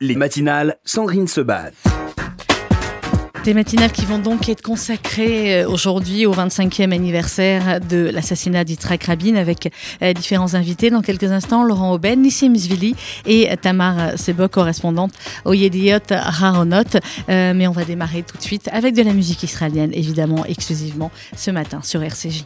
Les matinales, Sandrine se bat. Des matinales qui vont donc être consacrées euh, aujourd'hui au 25e anniversaire de l'assassinat d'Yitzhak Rabin avec euh, différents invités. Dans quelques instants, Laurent Auben, Nissim Zvili et Tamar Sebok, correspondante au Yediot Haronot. Euh, mais on va démarrer tout de suite avec de la musique israélienne, évidemment, exclusivement ce matin sur RCJ.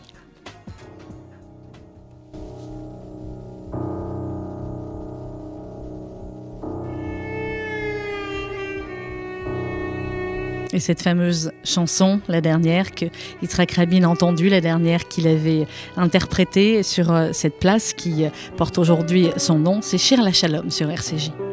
Et cette fameuse chanson, la dernière que Yitzhak Rabin a entendue, la dernière qu'il avait interprétée sur euh, cette place qui porte aujourd'hui son nom, c'est Shir la Shalom sur RCJ.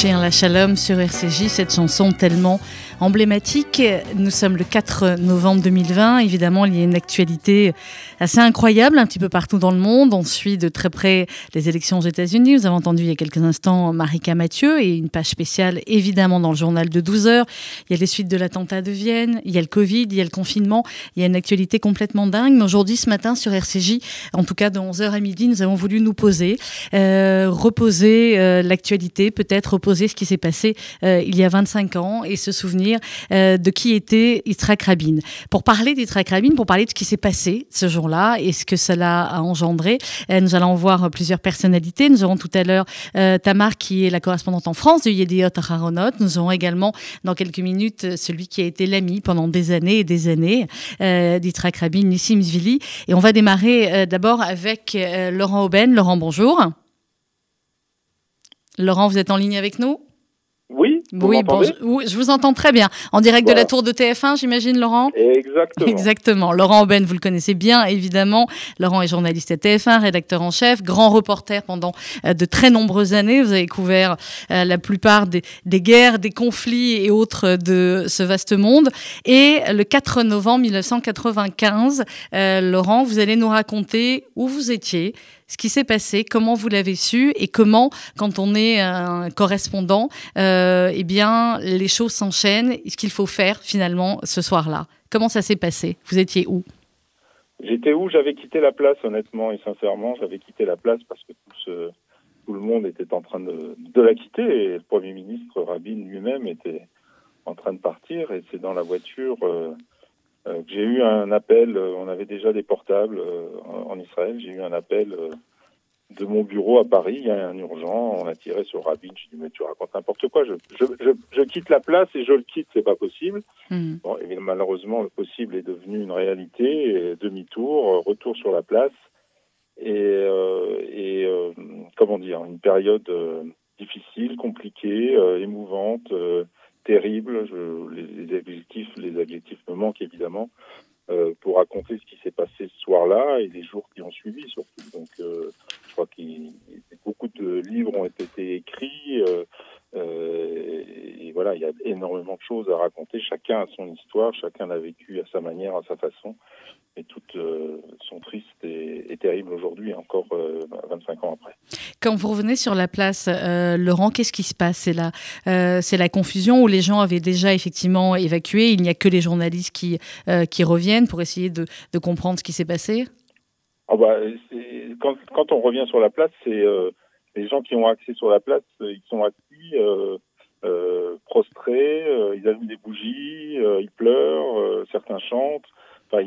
Chien la Shalom sur RCJ, cette chanson tellement emblématique. Nous sommes le 4 novembre 2020. Évidemment, il y a une actualité assez incroyable un petit peu partout dans le monde. On suit de très près les élections aux États-Unis. Vous avez entendu il y a quelques instants Marika Mathieu et une page spéciale évidemment dans le journal de 12 heures. Il y a les suites de l'attentat de Vienne, il y a le Covid, il y a le confinement. Il y a une actualité complètement dingue. Mais aujourd'hui, ce matin sur RCJ, en tout cas de 11h à midi, nous avons voulu nous poser, euh, reposer euh, l'actualité, peut-être reposer ce qui s'est passé euh, il y a 25 ans et se souvenir euh, de qui était Yitzhak Rabin. Pour parler d'Yitzhak Rabin, pour parler de ce qui s'est passé ce jour-là, là et ce que cela a engendré. nous allons voir plusieurs personnalités. Nous aurons tout à l'heure Tamar qui est la correspondante en France de Yediot Aharonot. Nous aurons également dans quelques minutes celui qui a été l'ami pendant des années et des années d'Itrak Rabin, Nissim Zvili. Et on va démarrer d'abord avec Laurent Aubaine. Laurent, bonjour. Laurent, vous êtes en ligne avec nous? Oui, oui, bon, je, vous entends très bien. En direct de la tour de TF1, j'imagine, Laurent? Exactement. Exactement. Laurent Aubaine, vous le connaissez bien, évidemment. Laurent est journaliste à TF1, rédacteur en chef, grand reporter pendant euh, de très nombreuses années. Vous avez couvert euh, la plupart des, guerres, des conflits et autres de ce vaste monde. Et le 4 novembre 1995, euh, Laurent, vous allez nous raconter où vous étiez, ce qui s'est passé, comment vous l'avez su et comment, quand on est un correspondant, euh, eh bien, les choses s'enchaînent. Ce qu'il faut faire finalement ce soir-là. Comment ça s'est passé? Vous étiez où? J'étais où? J'avais quitté la place, honnêtement et sincèrement. J'avais quitté la place parce que tout, le monde était en train de, la quitter et le Premier ministre Rabin lui-même était en train de partir. Et c'est dans la voiture. Euh, j'ai eu un appel, euh, on avait déjà des portables euh, en, Israël, j'ai eu un appel de mon bureau à Paris, il y a un urgent, on a tiré sur Rabin, je dis mais tu racontes n'importe quoi, je, je, je, quitte la place et je le quitte, c'est pas possible. Hmm. Bon, et malheureusement, le possible est devenu une réalité, demi-tour, retour sur la place, et, et comment dire, une période difficile, compliquée, émouvante, terrible. Les, adjectifs, les adjectifs me manquent évidemment euh, pour raconter ce qui s'est passé ce soir-là et les jours qui ont suivi surtout. Donc, euh, je crois que beaucoup de livres ont été écrits. Euh, et voilà, il y a énormément de choses à raconter. Chacun a son histoire, chacun l'a vécu à sa manière, à sa façon. Et toutes sont tristes et, terribles aujourd'hui, encore 25 ans après. Quand vous revenez sur la place, euh, Laurent, qu'est-ce qui se passe? C'est la, euh, confusion où les gens avaient déjà effectivement évacué. Il n'y a que les journalistes qui, euh, qui reviennent pour essayer de, de comprendre ce qui s'est passé? Ah bah, quand, quand, on revient sur la place, c'est les gens qui ont accès sur la place, ils sont assis, prostrés, ils allument des bougies, ils pleurent, certains chantent. Enfin,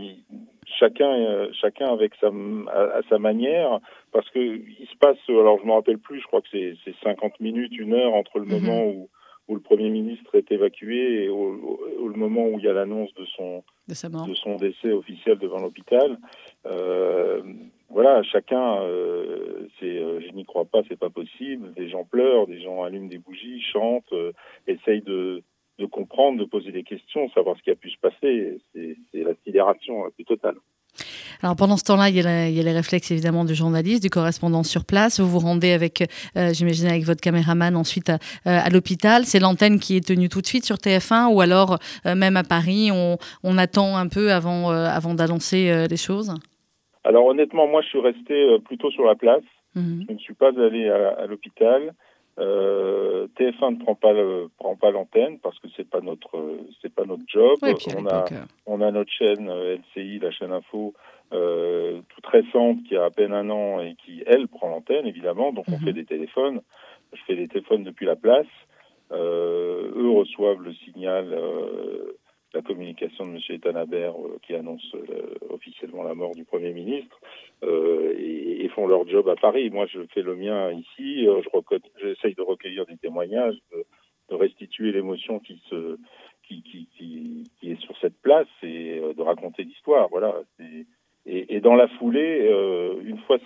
chacun, chacun avec sa, à, sa manière, parce que il se passe, alors je me rappelle plus, je crois que c'est 50 minutes, une heure entre le mhm. moment où, où le Premier ministre est évacué et au, le moment où il y a l'annonce de son, de, son décès officiel devant l'hôpital. Euh, voilà, chacun, euh, euh, je n'y crois pas, c'est pas possible. Des gens pleurent, des gens allument des bougies, chantent, euh, essayent de, comprendre, de poser des questions, savoir ce qui a pu se passer. C'est la sidération la plus totale. Alors pendant ce temps-là, il, y a les réflexes évidemment du journaliste, du correspondant sur place. Vous vous rendez avec, j'imagine, avec votre caméraman ensuite à, l'hôpital. C'est l'antenne qui est tenue tout de suite sur TF1 ou alors même à Paris, on, attend un peu avant d'annoncer les choses? Alors honnêtement, moi je suis resté plutôt sur la place. Mhm. Je ne suis pas allé à, à l'hôpital. Euh, TF1 ne prend pas le, prend pas l'antenne parce que c'est pas notre c'est pas notre job. on a euh, on a notre chaîne euh, LCI, la chaîne info, euh, toute récente qui a à peine un an et qui elle prend l'antenne évidemment. Donc on mhm. fait des téléphones. Je fais des téléphones depuis la place. Euh, eux reçoivent le signal la communication de M. Etanabert euh, qui annonce euh, officiellement la mort du Premier ministre euh, et, font leur job à Paris. Moi, je fais le mien ici. je j'essaye de recueillir des témoignages, de, restituer l'émotion qui se qui, qui, qui, qui, est sur cette place et de raconter l'histoire. Voilà. Et, et, dans la foulée, une fois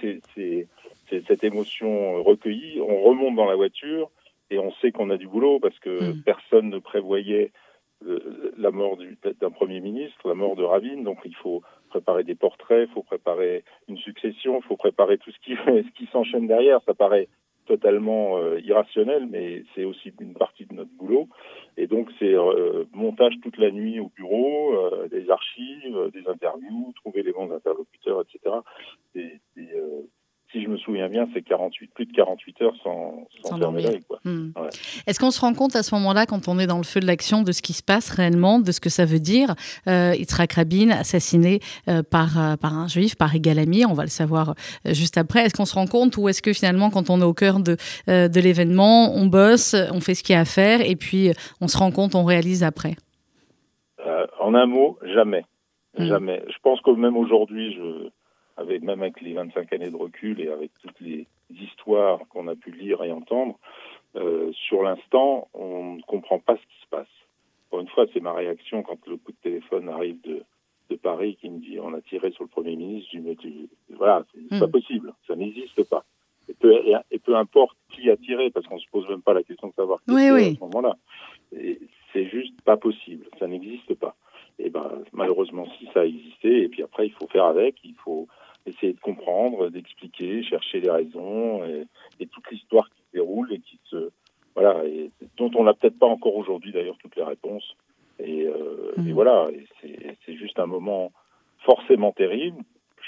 cette émotion recueillie, on remonte dans la voiture et on sait qu'on a du boulot parce que mmh. personne ne prévoyait la mort d'un Premier ministre, la mort de Ravine. Donc il faut préparer des portraits, il faut préparer une succession, il faut préparer tout ce qui, ce qui s'enchaîne derrière. Ça paraît totalement euh, irrationnel, mais c'est aussi une partie de notre boulot. Et donc c'est euh, montage toute la nuit au bureau, euh, des archives, des interviews, trouver les bons interlocuteurs, etc. Et, si je me souviens bien, c'est 48, plus de 48 heures sans, sans, dormir. Hmm. Est-ce qu'on se rend compte à ce moment-là, quand on est dans le feu de l'action, de ce qui se passe réellement, de ce que ça veut dire euh, Yitzhak Rabin assassiné euh, par, euh, par un juif, par Egalami, on va le savoir euh, juste après. Est-ce qu'on se rend compte ou est-ce que finalement, quand on est au cœur de, de l'événement, on bosse, on fait ce qu'il y a à faire et puis on se rend compte, on réalise après? En un mot, jamais. Hmm. Jamais. Je pense que même aujourd'hui, je avec même avec les 25 années de recul et avec toutes les histoires qu'on a pu lire et entendre, euh, sur l'instant, on ne comprend pas ce qui se passe. Pour une fois, c'est ma réaction quand le coup de téléphone arrive de, de Paris qui me dit on a tiré sur le Premier ministre. Je dis, voilà, c'est pas hmm. possible, ça n'existe pas. Et peu, et peu, importe qui a tiré, parce qu'on se pose même pas la question de savoir qui oui, oui. à ce moment-là. C'est juste pas possible, ça n'existe pas. Et ben malheureusement, si ça a existé, et puis après il faut faire avec, il faut essayer de comprendre, d'expliquer, chercher les raisons et, et toute l'histoire qui se déroule et qui se voilà et dont on n'a peut-être pas encore aujourd'hui d'ailleurs toutes les réponses. Et, euh, et mmh. voilà, c'est juste un moment forcément terrible,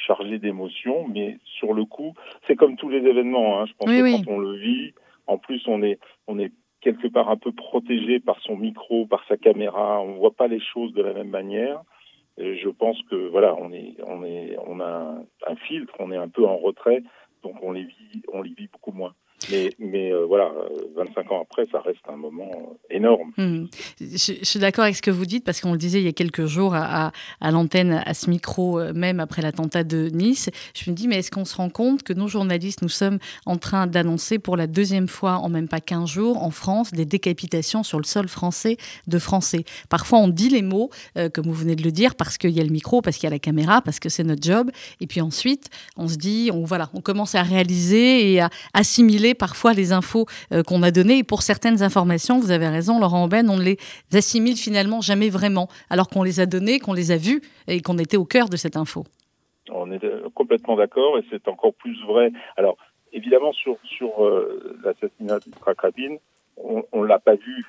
chargé d'émotions, mais sur le coup, c'est comme tous les événements. Hein, je pense que quand on le vit, en plus on est on est quelque part un peu protégé par son micro, par sa caméra, on voit pas les choses de la même manière. Je pense que voilà, on est, on est, on a un, filtre, on est un peu en retrait, donc on les vit, on les vit beaucoup moins. Mais, mais euh, voilà, 25 euh, ans après, ça reste un moment euh, énorme. Hmm. Je, suis d'accord avec ce que vous dites, parce qu'on le disait il y a quelques jours à, l'antenne, à ce micro, même après l'attentat de Nice. Je me dis, mais est-ce qu'on se rend compte que nos journalistes, nous sommes en train d'annoncer pour la deuxième fois en même pas 15 jours en France des décapitations sur le sol français de Français? Parfois, on dit les mots, comme vous venez de le dire, parce qu'il y a le micro, parce qu'il y a la caméra, parce que c'est notre job. Et puis ensuite, on se dit, on, voilà, on commence à réaliser et à assimiler parfois les infos euh, qu'on a données. Et pour certaines informations, vous avez raison, Laurent Aubin, on ne les assimile finalement jamais vraiment, alors qu'on les a données, qu'on les a vues et qu'on était au cœur de cette info. On est euh, complètement d'accord et c'est encore plus vrai. Alors, évidemment, sur, sur euh, l'assassinat de Rabin, on ne l'a pas vu.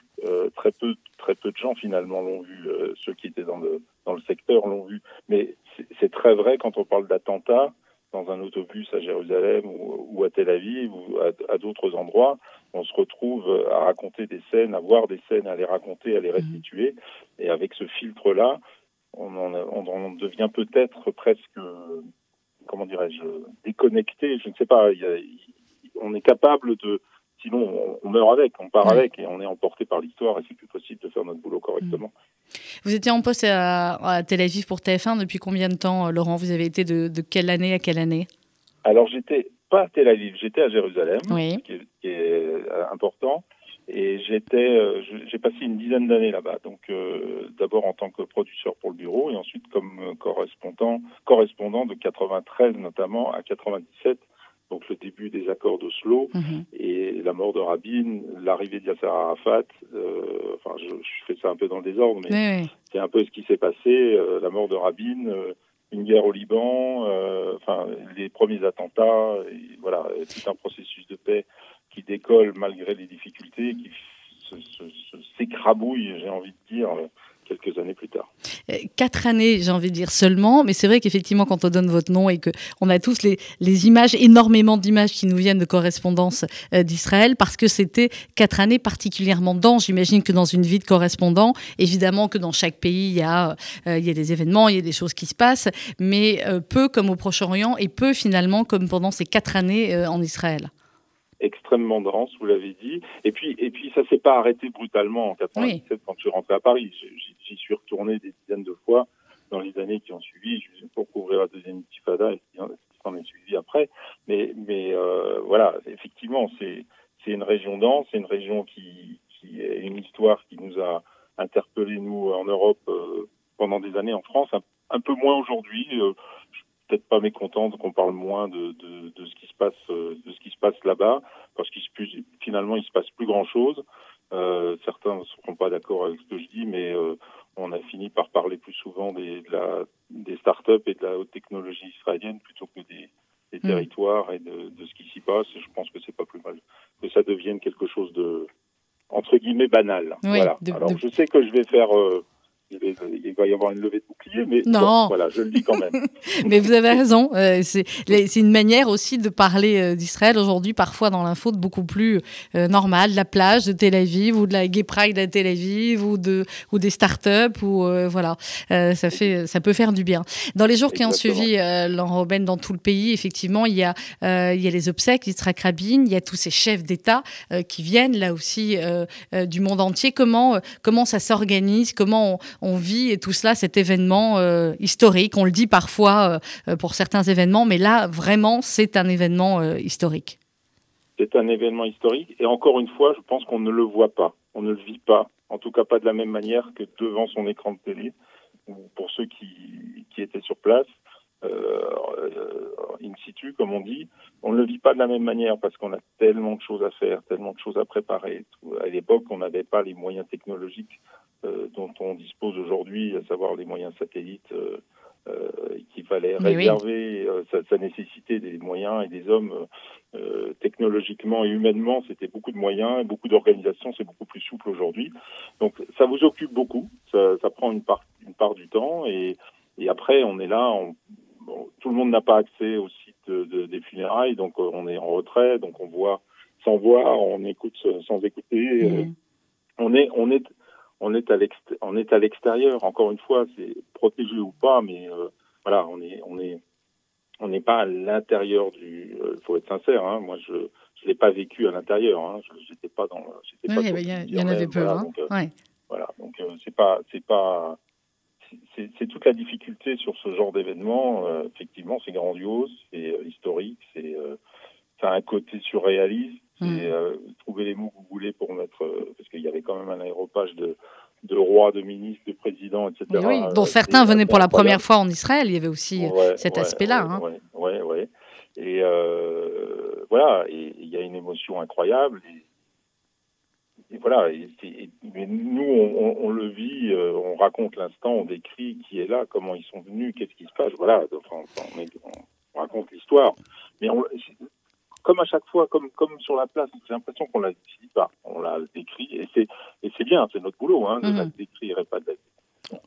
très peu, très peu de gens finalement l'ont vu. ceux qui étaient dans le dans le secteur l'ont vu. Mais c'est très vrai quand on parle d'attentats dans un autobus à Jérusalem ou, à Tel Aviv ou à, d'autres endroits, on se retrouve à raconter des scènes, à voir des scènes, à les raconter, à les restituer. Et avec ce filtre-là, on, on, devient peut-être presque, comment dirais-je, déconnecté. Je ne sais pas. on est capable de, sinon on, meurt avec, on part avec et on est emporté par l'histoire et c'est plus possible de faire notre boulot correctement. Vous étiez en poste à, Tel Aviv pour TF1 depuis combien de temps, euh, Laurent? Vous avez été de, quelle année à quelle année? Alors j'étais pas à Tel Aviv, j'étais à Jérusalem, qui, est, euh, important. Et j'étais, euh, j'ai passé une dizaine d'années là-bas. Donc d'abord en tant que producteur pour le bureau et ensuite comme correspondant, correspondant de 93 notamment à 97 donc le début des accords d'Oslo mhm. et la mort de Rabin, l'arrivée de Yasser Arafat. Euh, enfin, je, fais ça un peu dans le désordre, mais c'est un peu ce qui s'est passé. Euh, la mort de Rabin, euh, une guerre au Liban, enfin les premiers attentats, et voilà, tout un processus de paix qui décolle malgré les difficultés, qui s'écrabouille, j'ai envie de dire Euh, quatre années, j'ai envie de dire seulement, mais c'est vrai qu'effectivement, quand on donne votre nom et qu'on a tous les, les images, énormément d'images qui nous viennent de correspondance euh, d'Israël, parce que c'était quatre années particulièrement denses. J'imagine que dans une vie de correspondant, évidemment que dans chaque pays, il y a, euh, il y a des événements, il y a des choses qui se passent, mais peu comme au Proche-Orient et peu finalement comme pendant ces quatre années en Israël extrêmement dense, vous l'avez dit. Et puis, et puis ça s'est pas arrêté brutalement en 97 quand je suis rentré à Paris. J'y suis retourné des dizaines de fois dans les années qui ont suivi pour couvrir la deuxième intifada et ce qui s'en est suivi après. Mais, mais euh, voilà, effectivement, c'est c'est une région dense, c'est une région qui, qui est une histoire qui nous a interpellés nous en Europe euh, pendant des années en France, un, peu moins aujourd'hui. Euh, peut-être pas mécontente qu'on parle moins de, de, de, ce qui se passe euh, de ce qui se passe là-bas parce qu'il se finalement il se passe plus grand chose. Euh, certains ne seront pas d'accord avec ce que je dis, mais euh, on a fini par parler plus souvent des, de la, des startups et de la haute technologie israélienne plutôt que des, des mm. territoires et de, de ce qui s'y passe. Et je pense que c'est pas plus mal que ça devienne quelque chose de entre guillemets banal. voilà. Alors je sais que je vais faire euh, il va y avoir une levée de bouclier, mais non. voilà, je le dis quand même. mais vous avez raison. Euh, c'est une manière aussi de parler euh, d'Israël aujourd'hui, parfois dans l'info, de beaucoup plus euh, normal, de la plage de Tel Aviv ou de la Gay Pride à Tel Aviv ou, de, ou des startups. Ou, voilà, ça, fait, ça peut faire du bien. Dans les jours qui ont suivi Robben dans tout le pays, effectivement, il y a, il y a les obsèques d'Israël Rabin, il y a tous ces chefs d'État qui viennent là aussi du monde entier. Comment, comment ça s'organise? Comment on, vit et tout cela, cet événement historique. On le dit parfois pour certains événements, mais là, vraiment, c'est un événement historique. C'est un événement historique et encore une fois, je pense qu'on ne le voit pas, on ne le vit pas, en tout cas pas de la même manière que devant son écran de télé. Pour ceux qui, qui étaient sur place, euh, in situ, comme on dit, on ne le vit pas de la même manière parce qu'on a tellement de choses à faire, tellement de choses à préparer. À l'époque, on n'avait pas les moyens technologiques euh, dont on dispose aujourd'hui, à savoir les moyens satellites. Euh, euh, qu'il fallait réserver, euh, ça, ça, nécessitait des moyens et des hommes euh, technologiquement et humainement, c'était beaucoup de moyens, beaucoup d'organisation, c'est beaucoup plus souple aujourd'hui. Donc ça vous occupe beaucoup, ça, ça prend une part, une part du temps et, et après on est là, on, bon, tout le monde n'a pas accès au site de, de, des funérailles, donc on est en retrait, donc on voit sans voir, on écoute sans écouter. Mmh. On est, on est on est à on est à l'extérieur. Encore une fois, c'est protégé ou pas, mais euh, voilà, on est on est on n'est pas à l'intérieur du. Il euh, faut être sincère. Hein, moi, je je l'ai pas vécu à l'intérieur. Hein, j'étais pas dans. Il y, en avait peu. Voilà, hein. donc, euh, ouais. voilà, donc c'est pas c'est pas c'est toute la difficulté sur ce genre d'événement. effectivement, c'est grandiose, c'est historique, c'est ça a un côté surréaliste. Mm. Et euh, trouver les mots que vous voulez pour mettre, euh, parce qu'il y avait quand même un aéropage de, de rois, de ministres, de présidents, etc. oui, dont certains venaient pour la première fois en Israël. Il y avait aussi cet aspect-là. Oui, oui, oui. Et euh, voilà, et il y a une émotion incroyable. Et, voilà, et, mais nous, on, on, le vit, on raconte l'instant, on décrit qui est là, comment ils sont venus, qu'est-ce qui se passe. Voilà, enfin, on, on, raconte l'histoire. Mais on, comme à chaque fois, comme comme sur la place, j'ai l'impression qu'on la dit pas, on l'a décrit et c'est et c'est bien, c'est notre boulot, hein, de mm. la décrire et pas de la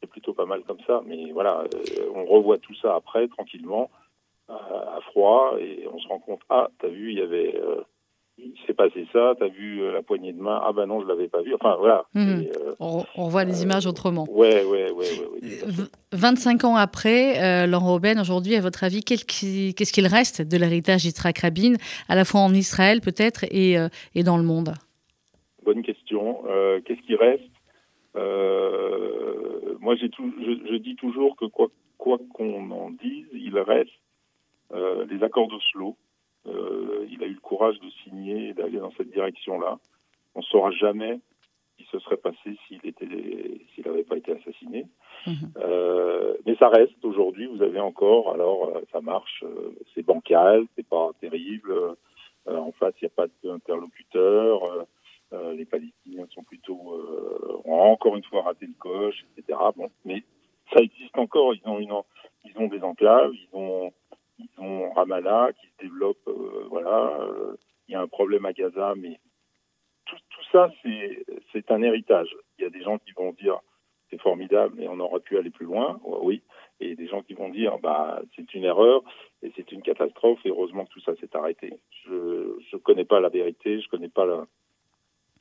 C'est plutôt pas mal comme ça, mais voilà, euh, on revoit tout ça après tranquillement, à, à, froid et on se rend compte, ah, t'as vu, il y avait euh, il s'est passé ça, t'as vu euh, la poignée de main, ah ben non, je l'avais pas vu. Enfin voilà. Mmh. Et, euh, on, on, voit les euh, images autrement. Ouais, ouais, ouais. ouais, ouais 25 ans après, euh, Laurent Robben, aujourd'hui, à votre avis, qu'est-ce qu'il reste de l'héritage d'Yitzhak Rabin, à la fois en Israël peut-être et, et dans le monde? Bonne question. qu'est-ce qui reste? Moi, tout, je, je, dis toujours que quoi qu'on qu en dise, il reste les accords d'Oslo il a eu le courage de signer et d'aller dans cette direction-là. On ne saura jamais ce qui se serait passé s'il n'avait pas été assassiné. Mmh. Euh, mais ça reste aujourd'hui. Vous avez encore, alors euh, ça marche, euh, c'est bancal, c'est pas terrible. Euh, en face, il n'y a pas d'interlocuteur. Euh, les Palestiniens sont plutôt ont encore une fois raté le coche, etc. Bon, mais ça existe encore. Ils ont une, ils ont des enclaves, ils ont ils ont Ramallah qui se développe, euh, voilà. Euh, il y a un problème à Gaza, mais tout, ça, c'est un héritage. Il y a des gens qui vont dire c'est formidable, mais on aurait pu aller plus loin, oui. Et des gens qui vont dire bah c'est une erreur et c'est une catastrophe. Et heureusement que tout ça s'est arrêté. Je je connais pas la vérité, je connais pas la,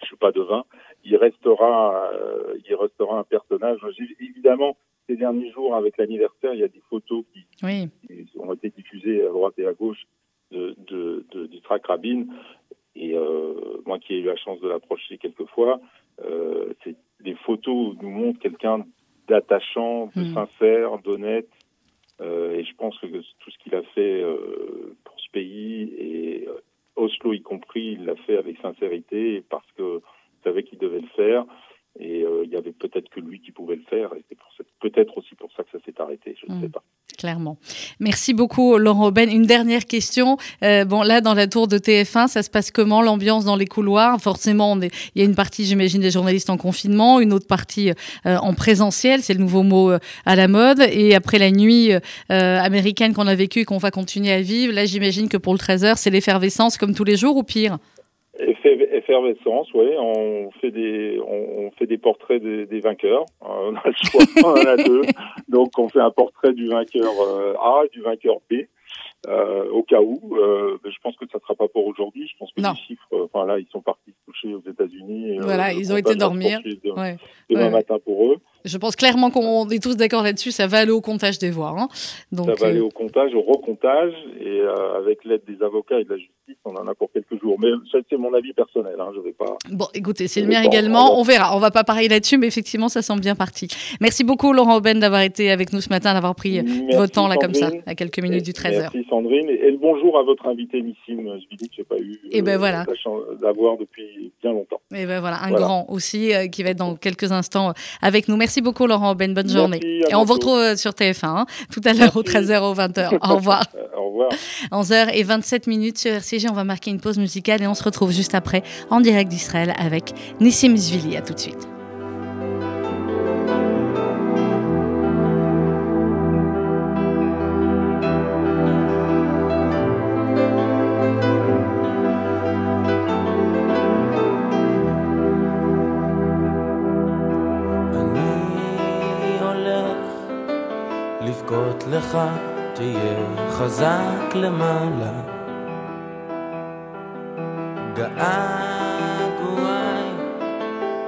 je suis pas devin. Il restera, euh, il restera un personnage. Évidemment, ces derniers jours, avec l'anniversaire, il y a des photos qui, oui. qui, ont été diffusées à droite et à gauche de, de, de, du track Rabin. Et euh, moi qui ai eu la chance de l'approcher quelques fois, euh, les photos nous montrent quelqu'un d'attachant, de mmh. sincère, d'honnête. Euh, et je pense que tout ce qu'il a fait euh, pour ce pays, et Oslo y compris, il l'a fait avec sincérité, parce que savait qu'il devait le faire. Et euh, il y avait peut-être que lui qui pouvait le faire. Et c'est peut-être aussi pour ça que ça s'est arrêté. Je ne mmh. sais pas. Clairement. Merci beaucoup, Laurent Aubaine. Une dernière question. Euh, bon, là, dans la tour de TF1, ça se passe comment l'ambiance dans les couloirs? Forcément, est... il y a une partie, j'imagine, des journalistes en confinement, une autre partie euh, en présentiel. C'est le nouveau mot euh, à la mode. Et après la nuit euh, américaine qu'on a vécue et qu'on va continuer à vivre, là, j'imagine que pour le 13h, c'est l'effervescence comme tous les jours ou pire? Effervescence, oui. On fait des, on, fait des portraits des, des vainqueurs. Euh, on a le choix, on en a deux. Donc, on fait un portrait du vainqueur euh, A et du vainqueur B. Euh, au cas où, euh, je pense que ça ne sera pas pour aujourd'hui. Je pense que non. les chiffres, enfin là, ils sont partis se coucher aux États-Unis. Voilà, ils ont été dormir. Demain, ouais. demain ouais. matin pour eux. Je pense clairement qu'on est tous d'accord là-dessus, ça va aller au comptage des voix. Hein. Donc, ça va aller au comptage, au recomptage, et avec l'aide des avocats et de la justice, on en a pour quelques jours. Mais ça, c'est mon avis personnel, hein, je vais pas... Bon, écoutez, c'est le mien également, on verra, on va pas parler là-dessus, mais effectivement, ça semble bien parti. Merci beaucoup Laurent Aubaine d'avoir été avec nous ce matin, d'avoir pris votre temps là comme ça, à quelques minutes du 13h. Merci Sandrine, et, le bonjour à votre invité Nissim Zvili, que je n'ai pas eu et ben voilà. la chance d'avoir depuis bien longtemps. Et ben voilà, un grand aussi euh, qui va être dans quelques instants euh, avec nous. Merci beaucoup Laurent Aubaine, bonne journée. et on vous retrouve euh, sur TF1 hein, tout à l'heure au 13h au 20h. Au revoir. au revoir. 11h et 27 minutes sur RCG, on va marquer une pause musicale et on se retrouve juste après en direct d'Israël avec Nissim Zvili. À tout de suite. לך תהיה חזק למעלה. געגועי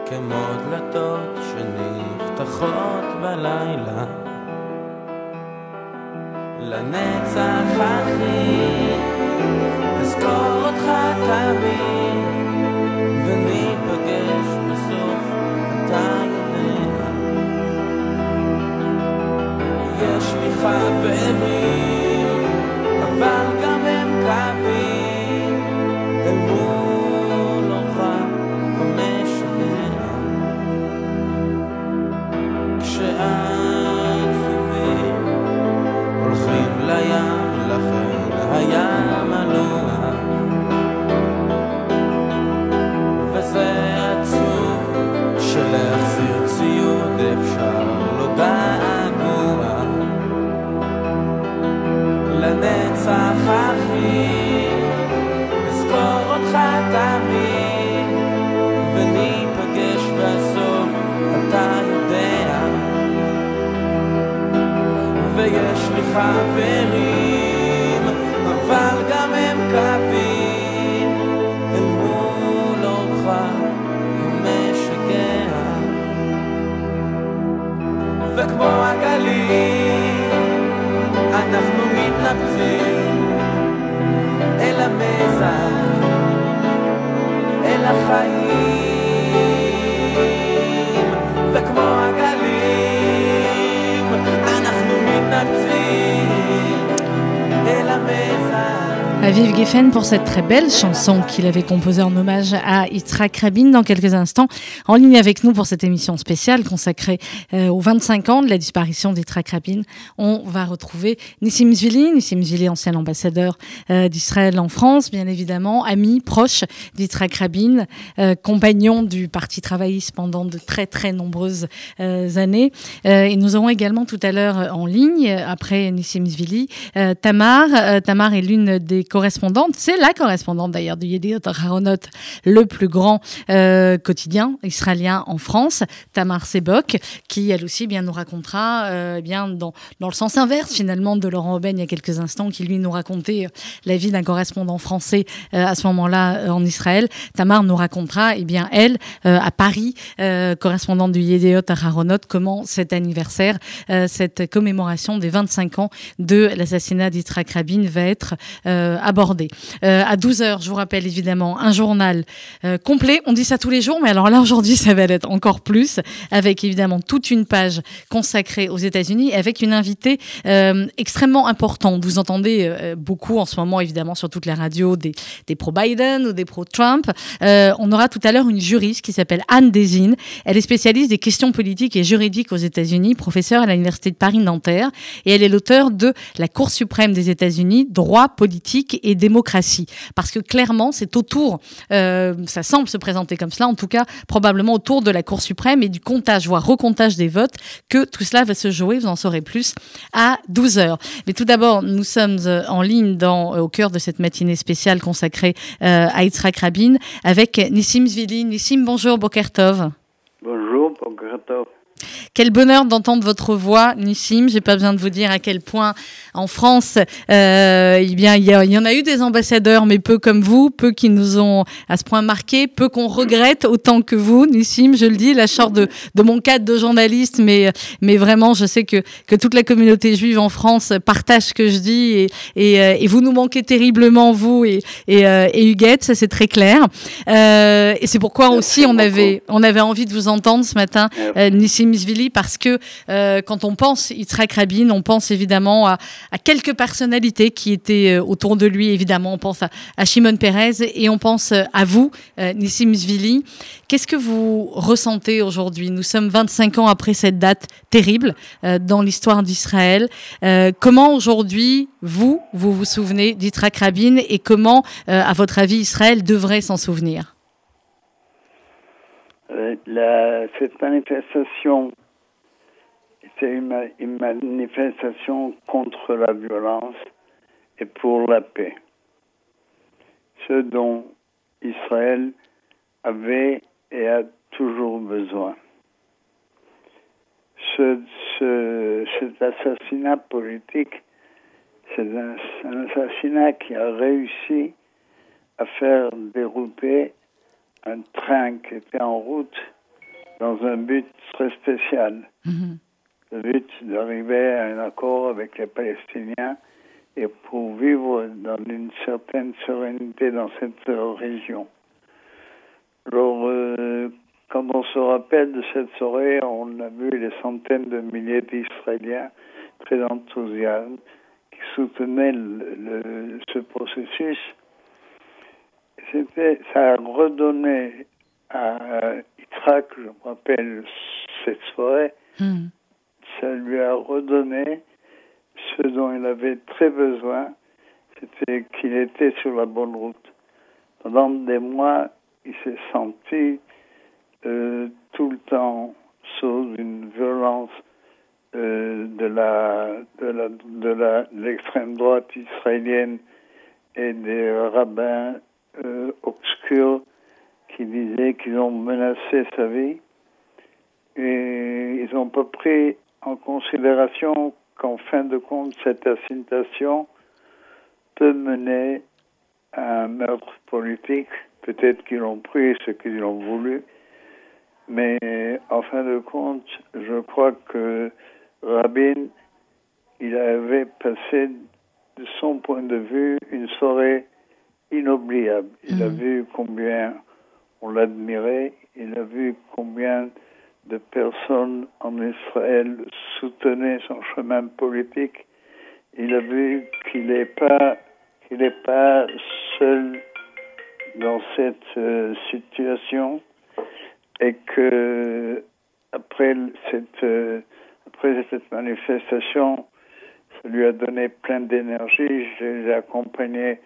כמו דלתות שנפתחות בלילה. לנצח אחי, אזכור אותך תמיד, fight for me. find Pour cette très belle chanson qu'il avait composée en hommage à Yitzhak Rabin dans quelques instants, en ligne avec nous pour cette émission spéciale consacrée euh, aux 25 ans de la disparition d'Yitzhak Rabin. On va retrouver Nissim Zvili, Nissim Zvili, ancien ambassadeur euh, d'Israël en France, bien évidemment, ami, proche d'Yitzhak Rabin, euh, compagnon du Parti travailliste pendant de très très nombreuses années. et nous aurons également tout à l'heure en ligne, après Nissim Zvili, Tamar. Tamar est l'une des c'est la correspondante d'ailleurs du Yediot Haronot, le plus grand euh, quotidien israélien en France, Tamar Sebok, qui elle aussi bien nous racontera euh, bien dans, le sens inverse finalement de Laurent Aubaine il y a quelques instants, qui lui nous racontait euh, la vie d'un correspondant français à ce moment-là en Israël. Tamar nous racontera, eh bien elle, à Paris, correspondante du Yediot Haronot, comment cet anniversaire, cette commémoration des 25 ans de l'assassinat d'Yitzhak Rabin va être Euh, à 12h, je vous rappelle évidemment, un journal euh, complet. On dit ça tous les jours, mais alors là, aujourd'hui, ça va être encore plus, avec évidemment toute une page consacrée aux États-Unis, avec une invitée euh, extrêmement importante. Vous entendez beaucoup en ce moment, évidemment, sur toutes les radios, des, des pro-Biden ou des pro-Trump. on aura tout à l'heure une juriste qui s'appelle Anne Desin. Elle est spécialiste des questions politiques et juridiques aux États-Unis, professeure à l'Université de Paris-Nanterre, et elle est l'auteur de La Cour suprême des États-Unis, droit politique et démocratie. Parce que clairement, c'est autour, euh, ça semble se présenter comme cela, en tout cas probablement autour de la Cour suprême et du comptage, voire recomptage des votes, que tout cela va se jouer. Vous en saurez plus à 12 heures. Mais tout d'abord, nous sommes euh, en ligne dans, euh, au cœur de cette matinée spéciale consacrée à Yitzhak Rabin avec Nissim Zvili. Nissim, bonjour, Bokertov. Bonjour, Bokertov. Quel bonheur d'entendre votre voix, Nissim. J'ai pas besoin de vous dire à quel point en France, euh, eh bien, il y, en a eu des ambassadeurs, mais peu comme vous, peu qui nous ont à ce point marqué, peu qu'on regrette autant que vous, Nissim. Je le dis, la sorte de, de mon cadre de journaliste, mais, mais vraiment, je sais que, que toute la communauté juive en France partage ce que je dis et, et, euh, et vous nous manquez terriblement, vous et, et, euh, et Huguette, ça c'est très clair. Euh, et c'est pourquoi aussi on avait, on avait envie de vous entendre ce matin, Nissim Zvili parce que euh, quand on pense Yitzhak Rabin, on pense évidemment à, quelques personnalités qui étaient euh, autour de lui. Évidemment, on pense à, Shimon Peres et on pense euh, à vous, Nissim Zvili. Qu'est-ce que vous ressentez aujourd'hui? Nous sommes 25 ans après cette date terrible dans l'histoire d'Israël. comment aujourd'hui, vous, vous vous souvenez d'Yitzhak Rabin et comment, à votre avis, Israël devrait s'en souvenir? Cette manifestation c'est une, manifestation contre la violence et pour la paix. Ce dont Israël avait et a toujours besoin. Ce, cet assassinat politique, c'est un, un, assassinat qui a réussi à faire dérouter un train qui était en route dans un but très spécial. Mm-hmm le but d'arriver à un accord avec les Palestiniens et pour vivre dans une certaine sérénité dans cette région. Alors, euh, quand on se rappelle de cette soirée, on a vu les centaines de milliers d'Israéliens très enthousiastes qui soutenaient le, ce processus. C'était, ça a redonné à Yitzhak, je me rappelle cette soirée, hmm ça lui a redonné ce dont il avait très besoin, c'était qu'il était sur la bonne route. Pendant des mois, il s'est senti euh, tout le temps sous une violence euh, de la de la de la l'extrême droite israélienne et des rabbins euh, qui disaient qu'ils ont menacé sa vie et ils n'ont pas pris en considération qu'en fin de compte, cette assignation peut mener à un meurtre politique. Peut-être qu'ils l'ont pris ce qu'ils ont voulu, mais en fin de compte, je crois que Rabin, il avait passé, de son point de vue, une soirée inoubliable. Il a mhm. vu combien on l'admirait, il a vu combien de personnes en Israël soutenaient son chemin politique, il a vu qu'il n'est pas qu'il n'est pas seul dans cette euh, situation et que après cette euh, après cette manifestation, ça lui a donné plein d'énergie. J'ai accompagné,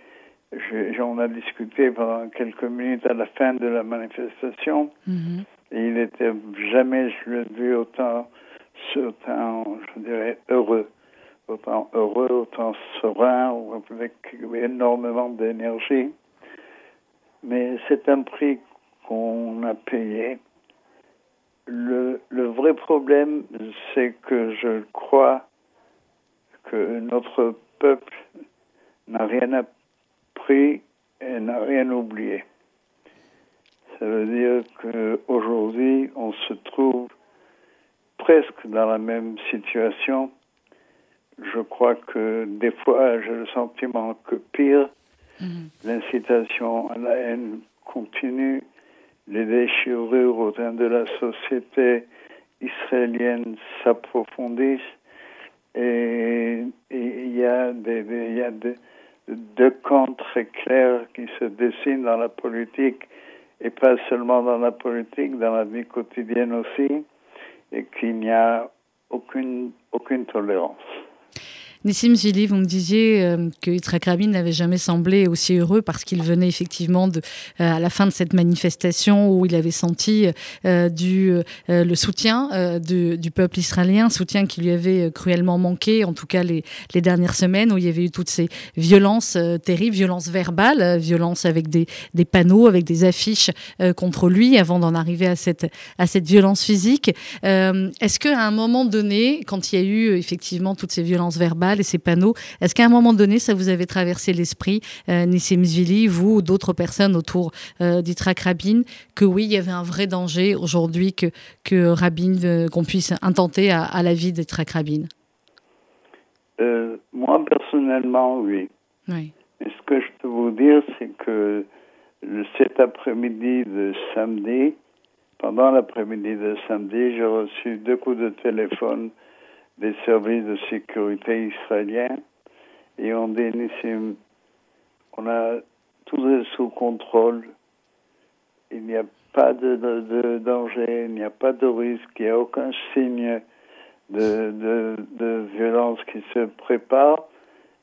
j'en ai discuté pendant quelques minutes à la fin de la manifestation. Mm-hmm. Et il n'était jamais, je l'ai vu, autant, autant, je dirais, heureux. Autant heureux, autant serein, avec énormément d'énergie. Mais c'est un prix qu'on a payé. Le, le vrai problème, c'est que je crois que notre peuple n'a rien appris et n'a rien oublié. Ça veut dire qu'aujourd'hui, on se trouve presque dans la même situation. Je crois que des fois, j'ai le sentiment que pire, mhm. l'incitation à la haine continue, les déchirures au sein de la société israélienne s'approfondissent et il y a des, y a deux camps très clairs qui se dessinent dans la politique et pas seulement dans la politique, dans la vie quotidienne aussi, et qu'il n'y a aucune, aucune tolérance. Nissim Zili, vous me disiez euh, que Yitzhak Rabin n'avait jamais semblé aussi heureux parce qu'il venait effectivement euh, à la fin de cette manifestation où il avait senti euh, du, le soutien du peuple israélien, soutien qui lui avait cruellement manqué, en tout cas les, les dernières semaines où il y avait eu toutes ces violences terribles, violences verbales, violences avec des, des panneaux, avec des affiches contre lui avant d'en arriver à cette, à cette violence physique. Est-ce qu'à un moment donné, quand il y a eu effectivement toutes ces violences verbales et ces panneaux, est-ce qu'à un moment donné, ça vous avait traversé l'esprit, euh, Nissim Zvili, vous ou d'autres personnes autour euh, d'Itrak Rabin, que oui, il y avait un vrai danger aujourd'hui que, que Rabin, euh, qu'on puisse intenter à, la vie d'Itrak Rabin? Euh, Moi, personnellement, oui. oui. Et ce que je peux vous dire, c'est que cet après-midi de samedi, pendant l'après-midi de samedi, j'ai reçu deux coups de téléphone des services de sécurité israéliens et on dit on a tout est sous contrôle. Il n'y a pas de, de, danger, il n'y a pas de risque, il n'y a aucun signe de, de, de violence qui se prépare.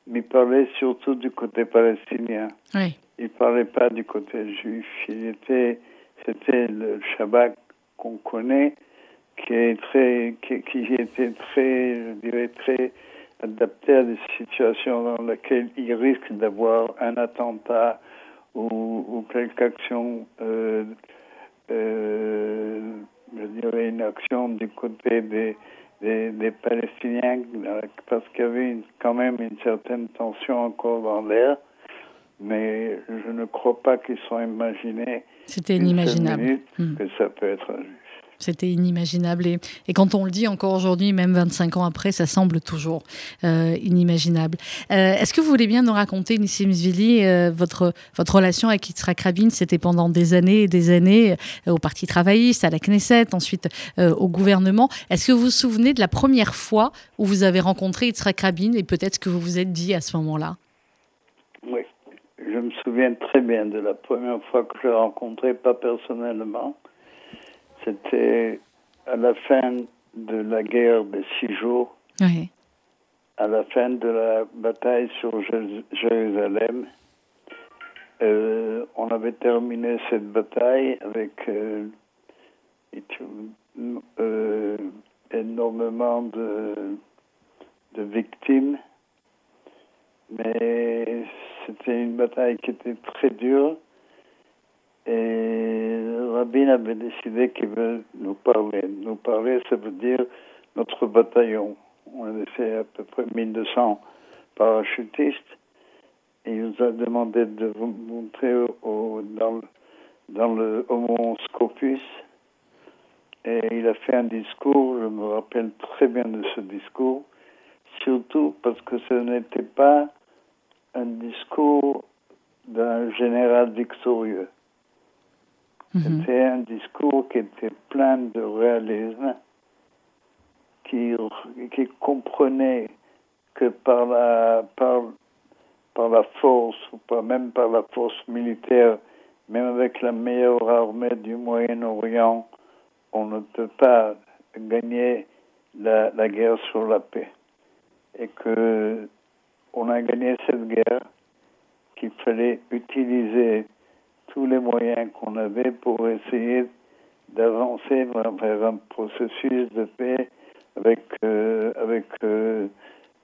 Mais il parlait surtout du côté palestinien. Oui. Il ne parlait pas du côté juif. Il était, c'était le Shabbat qu'on connaît, qui est très, qui, qui était très, je dirais, très adapté à des situations dans lesquelles il risque d'avoir un attentat ou, ou quelque action, euh, euh, je dirais une action du côté des, des, des Palestiniens, parce qu'il y avait une, quand même une certaine tension encore dans l'air, mais je ne crois pas qu'ils soient imaginés. C'était inimaginable. Hmm. Que ça peut être un c'était inimaginable. Et, quand on le dit encore aujourd'hui, même 25 ans après, ça semble toujours euh, inimaginable. Euh, Est-ce que vous voulez bien nous raconter, Nissim Zvili, euh, votre, votre relation avec Yitzhak Rabin? C'était pendant des années et des années au Parti travailliste, à la Knesset, ensuite au gouvernement. Est-ce que vous vous souvenez de la première fois où vous avez rencontré Yitzhak Rabin et peut-être ce que vous vous êtes dit à ce moment-là? Oui, je me souviens très bien de la première fois que je l'ai rencontré, pas personnellement c'était à la fin de la guerre des six jours, à la fin de la bataille sur Jérusalem. Euh, on avait terminé cette bataille avec euh, euh, énormément de, de victimes, mais c'était une bataille qui était très dure. Et Rabin avait décidé qu'il veut nous parler. Nous parler, ça veut dire notre bataillon. On était à peu près 1200 parachutistes. Il nous a demandé de vous montrer au, dans, dans le Homo Scopus. Et il a fait un discours, je me rappelle très bien de ce discours, surtout parce que ce n'était pas un discours d'un général victorieux. Mhm. C'était un discours qui était plein de réalisme, qui, qui comprenait que par la, par, par la force, ou pas même par la force militaire, même avec la meilleure armée du Moyen-Orient, on ne peut pas gagner la, la guerre sur la paix. Et que on a gagné cette guerre, qu'il fallait utiliser tous les moyens qu'on avait pour essayer d'avancer vers un processus de paix avec, euh, avec euh,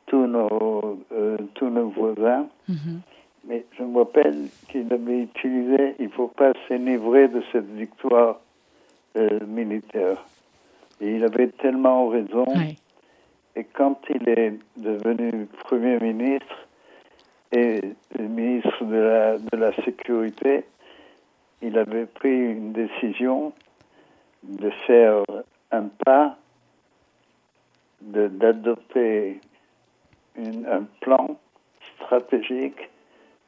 tous, nos, euh, tous nos voisins. Mm-hmm. Mais je me rappelle qu'il avait utilisé, il ne faut pas s'énivrer de cette victoire militaire. Et il avait tellement raison. Et quand il est devenu Premier ministre et ministre de la, de la Sécurité, il avait pris une décision de faire un pas, d'adopter un plan stratégique,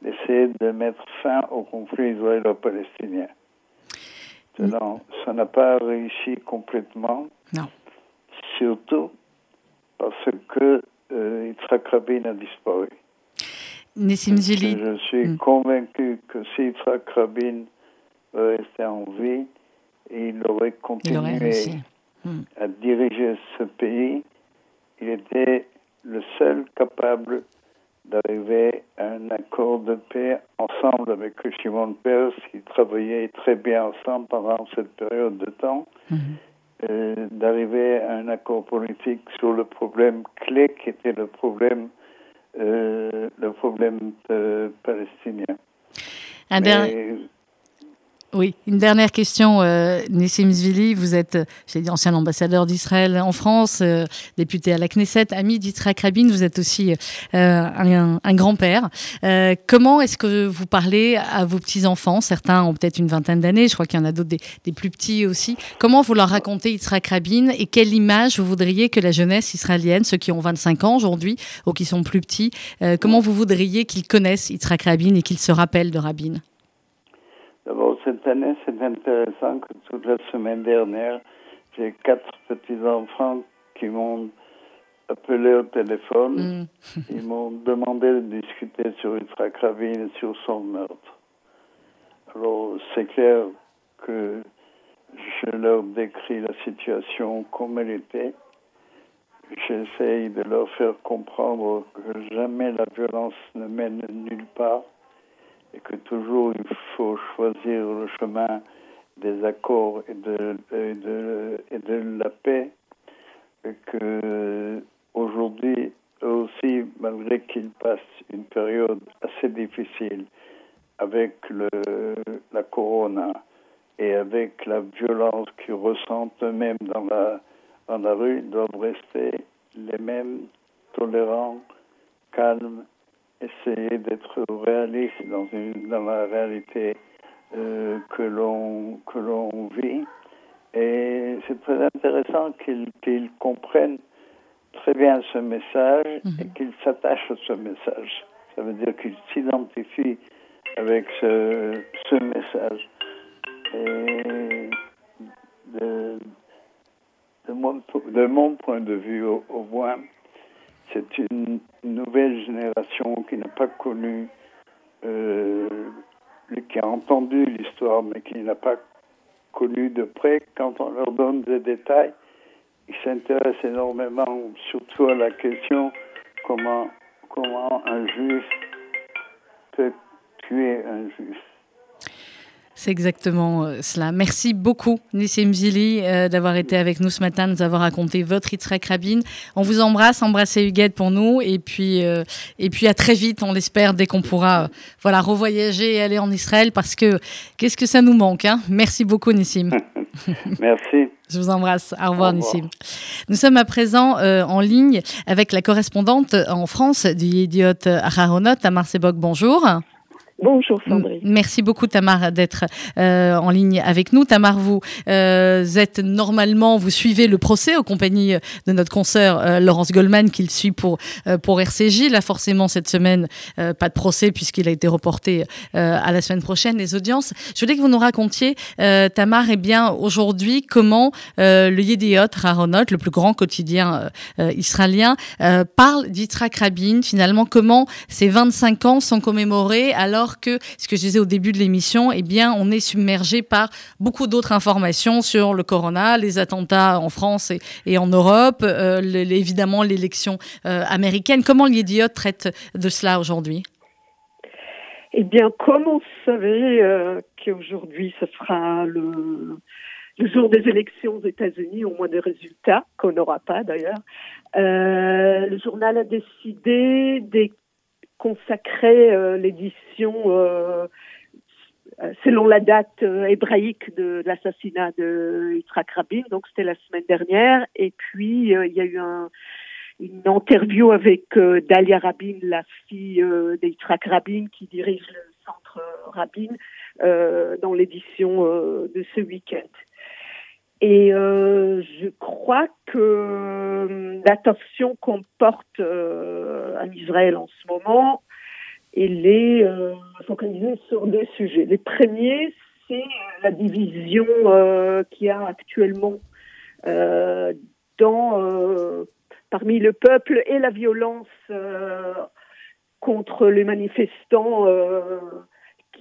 d'essayer de mettre fin au conflit israélo-palestinien. Ça n'a pas réussi complètement. Non. Surtout parce que euh, Yitzhak Rabin a disparu. Zili. Je suis hmm. convaincu que si Yitzhak Rabin vie et il aurait continué hmm. à diriger ce pays. Il était le seul capable d'arriver à un accord de paix ensemble avec Shimon Peres, qui travaillait très bien ensemble pendant cette période de temps, mhm. d'arriver à un accord politique sur le problème clé qui était le problème, euh, le problème palestinien. Un dernier... Oui, une dernière question, euh, Nessim Zvili, vous êtes, j'ai dit, ancien ambassadeur d'Israël en France, euh, député à la Knesset, ami d'Yitzhak Rabin, vous êtes aussi euh, un, grand-père. Euh, comment est-ce que vous parlez à vos petits-enfants? Certains ont peut-être une vingtaine d'années, je crois qu'il y en a d'autres des, plus petits aussi. Comment vous leur racontez Yitzhak Rabin et quelle image vous voudriez que la jeunesse israélienne, ceux qui ont 25 ans aujourd'hui ou qui sont plus petits, comment vous voudriez qu'ils connaissent Yitzhak Rabin et qu'ils se rappellent de Rabin? Cette année, c'est intéressant que toute la semaine dernière, j'ai quatre petits-enfants qui m'ont appelé au téléphone. Mm. Ils m'ont demandé de discuter sur Yitzhak Rabin et sur son meurtre. Alors, c'est clair que je leur décris la situation comme elle était. J'essaye de leur faire comprendre que jamais la violence ne mène nulle part et que toujours il faut choisir le chemin des accords et de, la paix, et que aujourd'hui aussi, malgré qu'il passe une période assez difficile avec le, la corona et avec la violence qu'ils ressentent eux-mêmes dans la, dans la rue, doivent rester les mêmes tolérants, calmes essayer d'être réaliste dans, une, dans la réalité euh, que l'on que l'on vit. Et c'est très intéressant qu'ils comprennent très bien ce message et mhm. qu'ils s'attachent à ce message. Ça veut dire qu'ils s'identifient avec ce, ce message. Et de, de, mon, de mon point de vue, au, au moins, c'est une nouvelle génération qui n'a pas connu, euh, qui a entendu l'histoire, mais qui n'a pas connu de près. Quand on leur donne des détails, ils s'intéressent énormément, surtout à la question comment, comment un juif peut tuer un juif. C'est exactement euh, cela. Merci beaucoup, Nissim Zili, euh, d'avoir été avec nous ce matin, de nous avoir raconté votre Yitzhak Rabin. On vous embrasse, embrassez Huguette pour nous, et puis, euh, et puis à très vite, on l'espère, dès qu'on pourra voilà, revoyager et aller en Israël, parce que qu'est-ce que ça nous manque. Hein? Merci beaucoup, Nissim. Merci. Je vous embrasse. Au revoir, Nissim. Nous sommes à présent en ligne avec la correspondante en France du Idiot Aharonot, Tamar Sebok. Bonjour. Bonjour Sandrine. Merci beaucoup Tamar d'être euh, en ligne avec nous. Tamar, vous euh, êtes normalement, vous suivez le procès aux compagnies de notre consoeur euh, Laurence Goldman qu'il suit pour, pour RCJ. Là forcément cette semaine, pas de procès puisqu'il a été reporté à la semaine prochaine, les audiences. Je voulais que vous nous racontiez, Tamar, eh bien aujourd'hui comment le Yediot Raronot, le plus grand quotidien israélien, parle d'Yitzhak Rabin, finalement comment ces 25 ans sont commémorés alors que, ce que je disais au début de l'émission, eh bien, on est submergé par beaucoup d'autres informations sur le corona, les attentats en France et, en Europe, euh, évidemment l'élection euh, américaine. Comment l'Idiot traite de cela aujourd'hui? Eh bien, comme on savait euh, qu'aujourd'hui, ce sera le, jour des élections aux États-Unis, au moins des résultats, qu'on n'aura pas d'ailleurs, le journal a décidé des consacrer euh, l'édition euh, selon la date euh, hébraïque de l'assassinat de Yitzhak Rabin, donc c'était la semaine dernière, et puis il y a eu un, une interview avec Dalia Rabin, la fille d'Yitzhak Rabin, qui dirige le centre Rabin, dans l'édition de ce week-end. Et euh, je crois que euh, l'attention qu'on porte euh, en Israël en ce moment, elle est euh, focalisée sur deux sujets. Les premiers, c'est la division euh, qu'il y a actuellement euh, dans, parmi le peuple et la violence contre les manifestants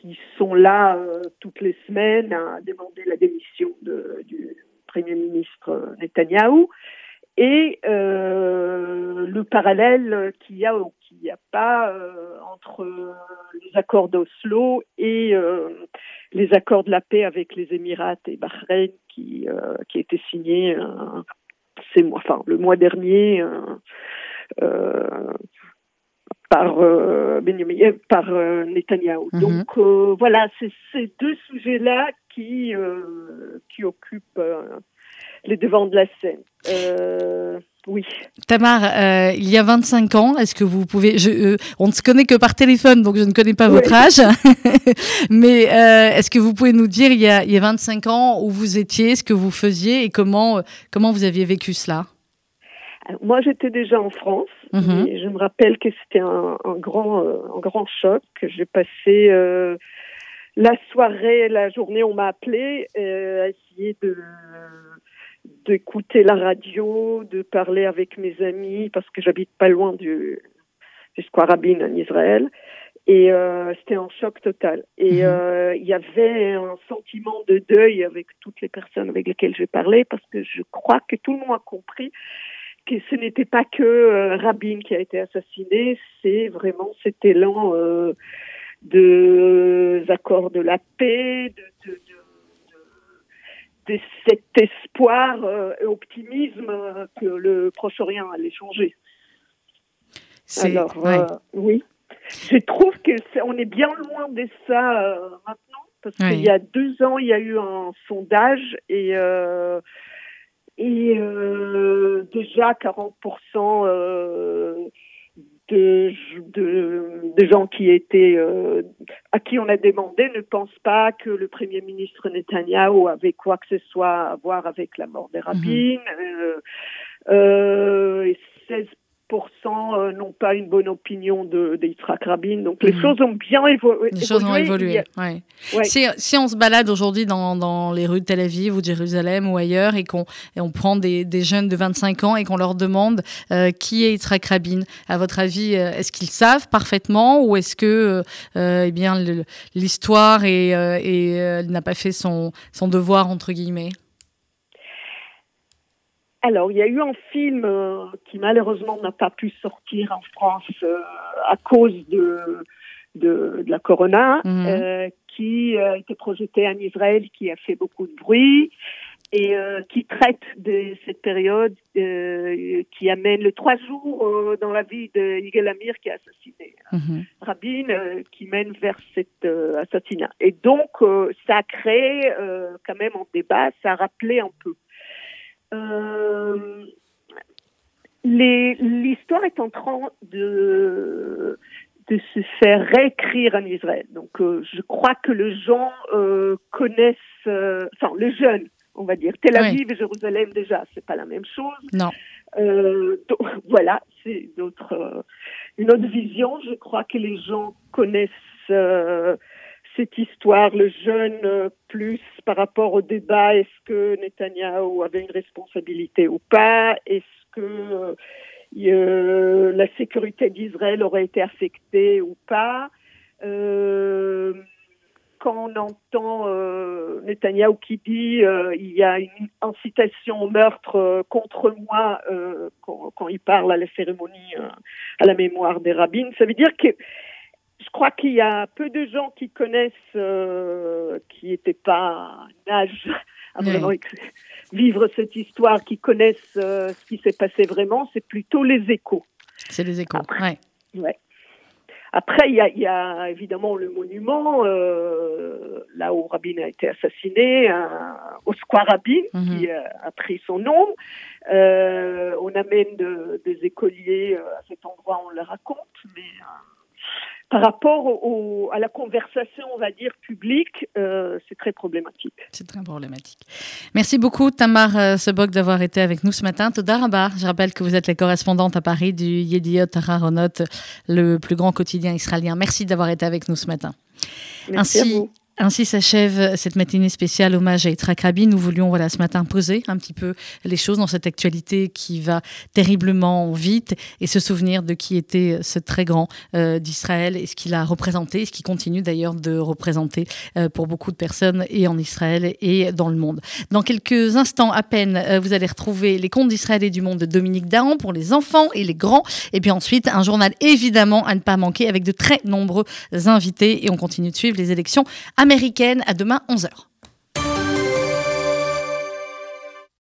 qui sont là toutes les semaines à demander la démission du Premier ministre Netanyahou. et le parallèle qu'il y a ou qu'il n'y a pas entre les accords d'Oslo et les accords de la paix avec les Émirats et Bahreïn qui, qui a été signé enfin, le mois dernier par euh, par euh, Netanyahou. Mhm. Donc euh, voilà, c'est ces deux sujets-là qui qui occupent les devants de la scène. oui. Tamar, il y a 25 ans, est-ce que vous pouvez... Je, on ne se connaît que par téléphone, donc je ne connais pas votre âge. Mais est-ce que vous pouvez nous dire, il y, a, il y a 25 ans, où vous étiez, ce que vous faisiez et comment, comment vous aviez vécu cela? Moi, j'étais déjà en France. Mhm. Et je me rappelle que c'était un, grand, euh, un grand choc. J'ai passé euh, la soirée, la journée, on m'a appelé euh, à essayer de d'écouter la radio, de parler avec mes amis parce que j'habite pas loin du, du Square en Israël. Et c'était un choc total. Et mhm. il y avait un sentiment de deuil avec toutes les personnes avec lesquelles j'ai parlé parce que je crois que tout le monde a compris que ce n'était pas que euh, Rabin qui a été assassiné, c'est vraiment cet élan euh, de euh, accords de la paix, de, de, de, de cet espoir et optimisme que le Proche-Orient allait changer. Alors, oui. Je trouve que est, on est bien loin de ça maintenant, parce qu'il y a deux ans, il y a eu un sondage et et euh, déjà 40% euh, de, de, de, gens qui étaient euh, à qui on a demandé ne pensent pas que le premier ministre Netanyahu avait quoi que ce soit à voir avec la mort des rabbins. Mhm. Euh, et 16 euh, n'ont pas une bonne opinion de, Rabin. Donc les mhm. choses ont bien évolué. Les choses ont évolué, ouais. Si, si, on se balade aujourd'hui dans, dans, les rues de Tel Aviv ou de Jérusalem ou ailleurs et qu'on on prend des, des, jeunes de 25 ans et qu'on leur demande euh, qui est Yitzhak Rabin, à votre avis, euh, est-ce qu'ils savent parfaitement ou est-ce que eh bien l'histoire et, et n'a pas fait son, son devoir entre guillemets? Alors, il y a eu un film euh, qui malheureusement n'a pas pu sortir en France euh, à cause de, de, la corona, mhm. euh, qui a été projeté en Israël, qui a fait beaucoup de bruit et qui traite de cette période qui amène le trois jours dans la vie de Yigal Amir qui a assassiné mhm. Rabin, qui mène vers cet assassinat. Et donc, ça a créé quand même un débat, ça a rappelé un peu l'histoire est en train de, de se faire réécrire en Israël. Donc, euh, je crois que les gens euh, connaissent, enfin, les jeunes, on va dire, Tel Aviv et Jérusalem déjà, c'est pas la même chose. Non. voilà, c'est une autre vision. Je crois que les gens connaissent cette histoire, le jeune euh, plus par rapport au débat, est-ce que Netanyahou avait une responsabilité ou pas? Est-ce que euh, euh, la sécurité d'Israël aurait été affectée ou pas? Quand on entend Netanyahou qui dit il y a une incitation au meurtre contre moi quand, quand, il parle à la cérémonie à la mémoire des rabbins, ça veut dire que crois qu'il y a peu de gens qui connaissent, euh, qui n'étaient pas en âge à vraiment vivre cette histoire, qui connaissent euh, ce qui s'est passé vraiment. C'est plutôt les échos. C'est les échos, Après, ouais. Après, il y, a, évidemment le monument, euh, là où Rabin a été assassiné, au Square Rabin, mhm. qui a, pris son nom. on amène des écoliers à cet endroit, on le raconte, mais par rapport au, à la conversation, on va dire, publique, euh, c'est très problématique. C'est très problématique. Merci beaucoup, Tamar euh, Sebok, d'avoir été avec nous ce matin. Todaraba, je rappelle que vous êtes la correspondante à Paris du Yediot Aharonot, le plus grand quotidien israélien. Merci d'avoir été avec nous ce matin. Merci Ainsi, Ainsi s'achève cette matinée spéciale hommage à Yitzhak Rabin. Nous voulions voilà, ce matin poser un petit peu les choses dans cette actualité qui va terriblement vite et se souvenir de qui était ce très grand euh, d'Israël et ce qu'il a représenté, ce qu'il continue d'ailleurs de représenter euh, pour beaucoup de personnes et en Israël et dans le monde. Dans quelques instants à peine, euh, vous allez retrouver les contes d'Israël et du monde de Dominique Dahan pour les enfants et les grands. Et puis ensuite, un journal évidemment à ne pas manquer avec de très nombreux invités et on continue de suivre les élections américaine. À demain, 11h.